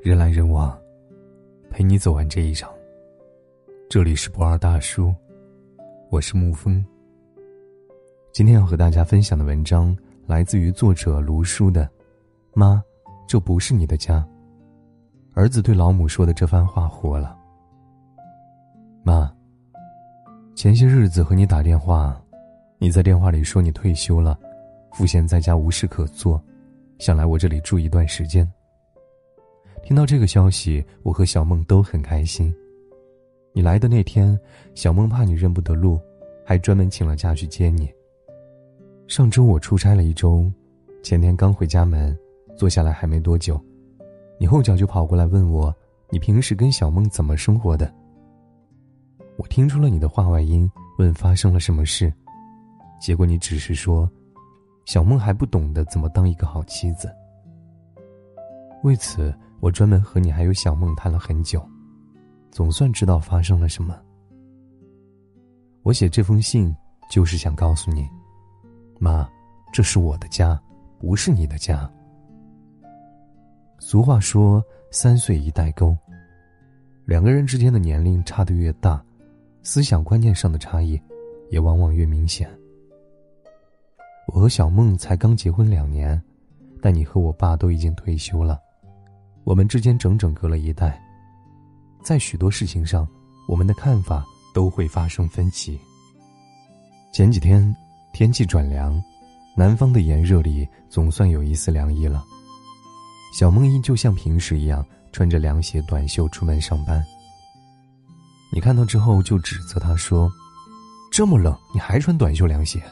人来人往，陪你走完这一场。这里是不二大叔，我是沐风。今天要和大家分享的文章来自于作者卢叔的《妈，这不是你的家》。儿子对老母说的这番话火了。妈，前些日子和你打电话，你在电话里说你退休了，赋闲在家无事可做，想来我这里住一段时间。听到这个消息，我和小梦都很开心。你来的那天，小梦怕你认不得路，还专门请了假去接你。上周我出差了一周，前天刚回家门，坐下来还没多久，你后脚就跑过来问我，你平时跟小梦怎么生活的？我听出了你的话外音，问发生了什么事，结果你只是说，小梦还不懂得怎么当一个好妻子。为此。我专门和你还有小梦谈了很久，总算知道发生了什么。我写这封信就是想告诉你，妈，这是我的家，不是你的家。俗话说“三岁一代沟”，两个人之间的年龄差得越大，思想观念上的差异也往往越明显。我和小梦才刚结婚两年，但你和我爸都已经退休了。我们之间整整隔了一代，在许多事情上，我们的看法都会发生分歧。前几天天气转凉，南方的炎热里总算有一丝凉意了。小梦依旧像平时一样穿着凉鞋短袖出门上班。你看到之后就指责他说：“这么冷你还穿短袖凉鞋？”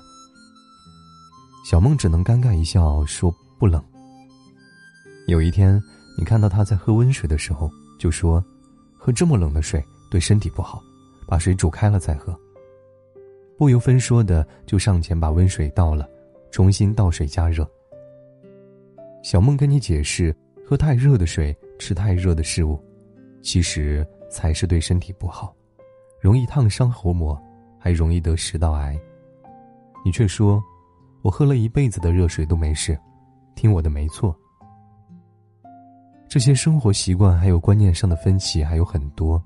小梦只能尴尬一笑说：“不冷。”有一天。你看到他在喝温水的时候，就说：“喝这么冷的水对身体不好，把水煮开了再喝。”不由分说的就上前把温水倒了，重新倒水加热。小梦跟你解释，喝太热的水，吃太热的食物，其实才是对身体不好，容易烫伤喉膜，还容易得食道癌。你却说：“我喝了一辈子的热水都没事，听我的没错。”这些生活习惯还有观念上的分歧还有很多，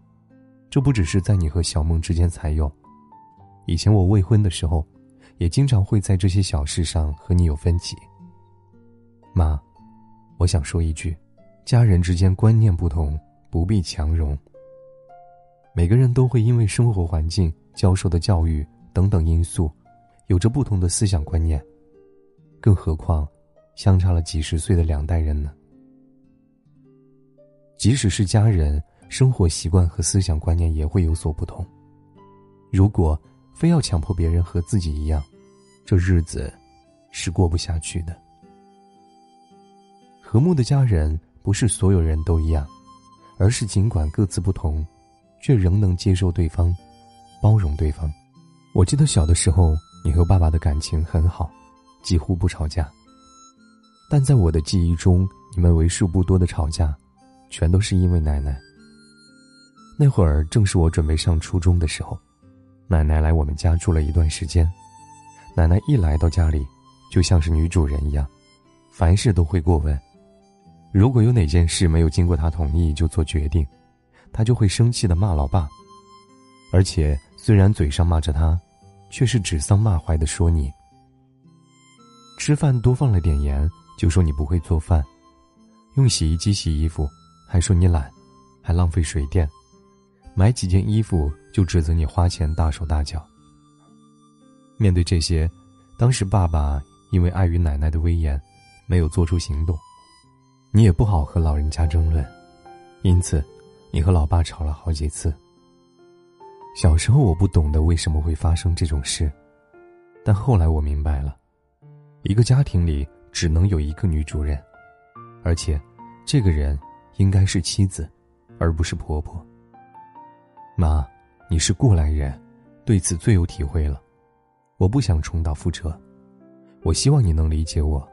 这不只是在你和小梦之间才有，以前我未婚的时候，也经常会在这些小事上和你有分歧。妈，我想说一句，家人之间观念不同，不必强融。每个人都会因为生活环境、教授的教育等等因素，有着不同的思想观念，更何况，相差了几十岁的两代人呢？即使是家人，生活习惯和思想观念也会有所不同。如果非要强迫别人和自己一样，这日子是过不下去的。和睦的家人不是所有人都一样，而是尽管各自不同，却仍能接受对方，包容对方。我记得小的时候，你和爸爸的感情很好，几乎不吵架。但在我的记忆中，你们为数不多的吵架。全都是因为奶奶。那会儿正是我准备上初中的时候，奶奶来我们家住了一段时间。奶奶一来到家里，就像是女主人一样，凡事都会过问。如果有哪件事没有经过她同意就做决定，她就会生气的骂老爸。而且虽然嘴上骂着他，却是指桑骂槐的说你。吃饭多放了点盐，就说你不会做饭；用洗衣机洗衣服。还说你懒，还浪费水电，买几件衣服就指责你花钱大手大脚。面对这些，当时爸爸因为碍于奶奶的威严，没有做出行动，你也不好和老人家争论，因此，你和老爸吵了好几次。小时候我不懂得为什么会发生这种事，但后来我明白了，一个家庭里只能有一个女主人，而且，这个人。应该是妻子，而不是婆婆。妈，你是过来人，对此最有体会了。我不想重蹈覆辙，我希望你能理解我。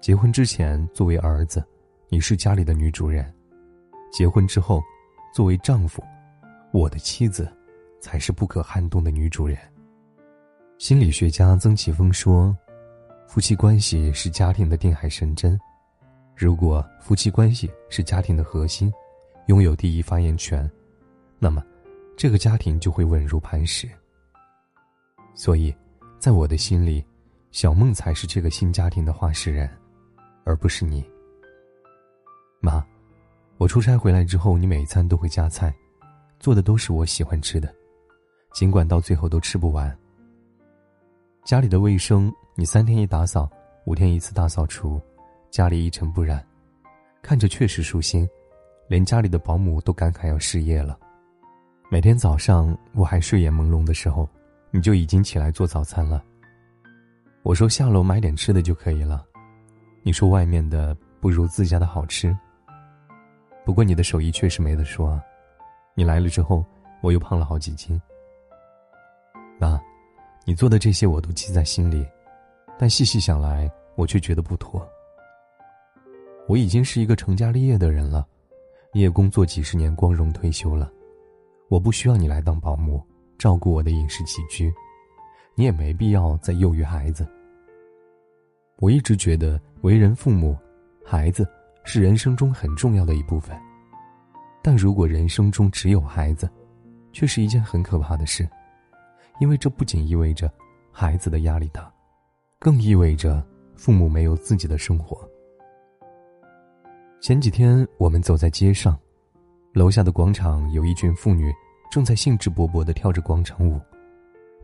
结婚之前，作为儿子，你是家里的女主人；结婚之后，作为丈夫，我的妻子，才是不可撼动的女主人。心理学家曾奇峰说：“夫妻关系是家庭的定海神针。”如果夫妻关系是家庭的核心，拥有第一发言权，那么这个家庭就会稳如磐石。所以，在我的心里，小梦才是这个新家庭的话事人，而不是你。妈，我出差回来之后，你每餐都会加菜，做的都是我喜欢吃的，尽管到最后都吃不完。家里的卫生，你三天一打扫，五天一次大扫除。家里一尘不染，看着确实舒心，连家里的保姆都感慨要失业了。每天早上我还睡眼朦胧的时候，你就已经起来做早餐了。我说下楼买点吃的就可以了，你说外面的不如自家的好吃。不过你的手艺确实没得说啊，你来了之后我又胖了好几斤。妈，你做的这些我都记在心里，但细细想来，我却觉得不妥。我已经是一个成家立业的人了，你也工作几十年，光荣退休了。我不需要你来当保姆，照顾我的饮食起居，你也没必要再幼育孩子。我一直觉得为人父母，孩子是人生中很重要的一部分。但如果人生中只有孩子，却是一件很可怕的事，因为这不仅意味着孩子的压力大，更意味着父母没有自己的生活。前几天我们走在街上，楼下的广场有一群妇女正在兴致勃勃地跳着广场舞，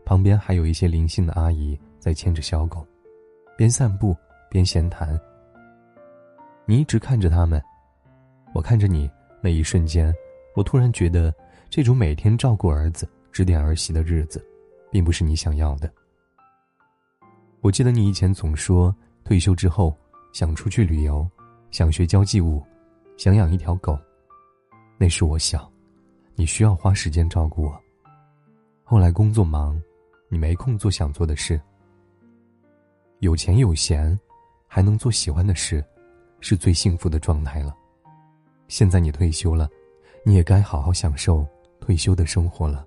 旁边还有一些灵性的阿姨在牵着小狗，边散步边闲谈。你一直看着他们，我看着你，那一瞬间，我突然觉得这种每天照顾儿子、指点儿媳的日子，并不是你想要的。我记得你以前总说退休之后想出去旅游。想学交际舞，想养一条狗，那时我小，你需要花时间照顾我。后来工作忙，你没空做想做的事。有钱有闲，还能做喜欢的事，是最幸福的状态了。现在你退休了，你也该好好享受退休的生活了。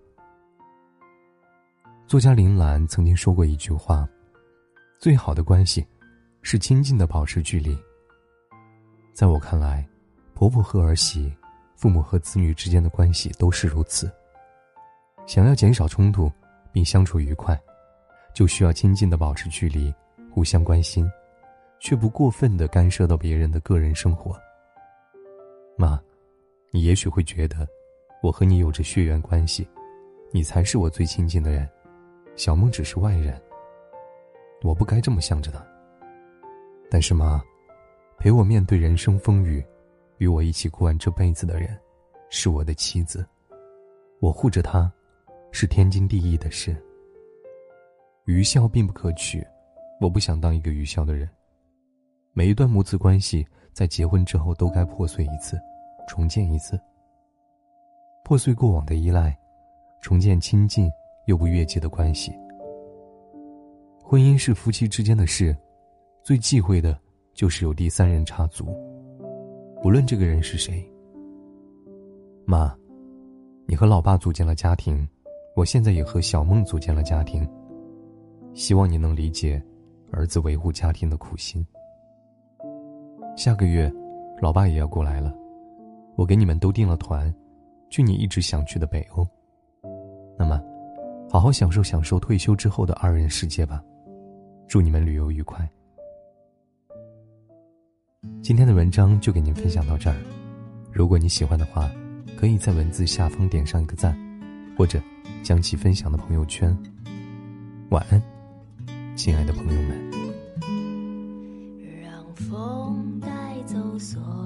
作家林兰曾经说过一句话：“最好的关系，是亲近的保持距离。”在我看来，婆婆和儿媳、父母和子女之间的关系都是如此。想要减少冲突，并相处愉快，就需要亲近的保持距离，互相关心，却不过分的干涉到别人的个人生活。妈，你也许会觉得，我和你有着血缘关系，你才是我最亲近的人，小梦只是外人。我不该这么想着的。但是妈。陪我面对人生风雨，与我一起过完这辈子的人，是我的妻子。我护着她，是天经地义的事。愚孝并不可取，我不想当一个愚孝的人。每一段母子关系在结婚之后都该破碎一次，重建一次。破碎过往的依赖，重建亲近又不越界的关系。婚姻是夫妻之间的事，最忌讳的。就是有第三人插足，无论这个人是谁。妈，你和老爸组建了家庭，我现在也和小梦组建了家庭。希望你能理解儿子维护家庭的苦心。下个月，老爸也要过来了，我给你们都订了团，去你一直想去的北欧。那么，好好享受享受退休之后的二人世界吧。祝你们旅游愉快。今天的文章就给您分享到这儿，如果你喜欢的话，可以在文字下方点上一个赞，或者将其分享到朋友圈。晚安，亲爱的朋友们。让风带走所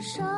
少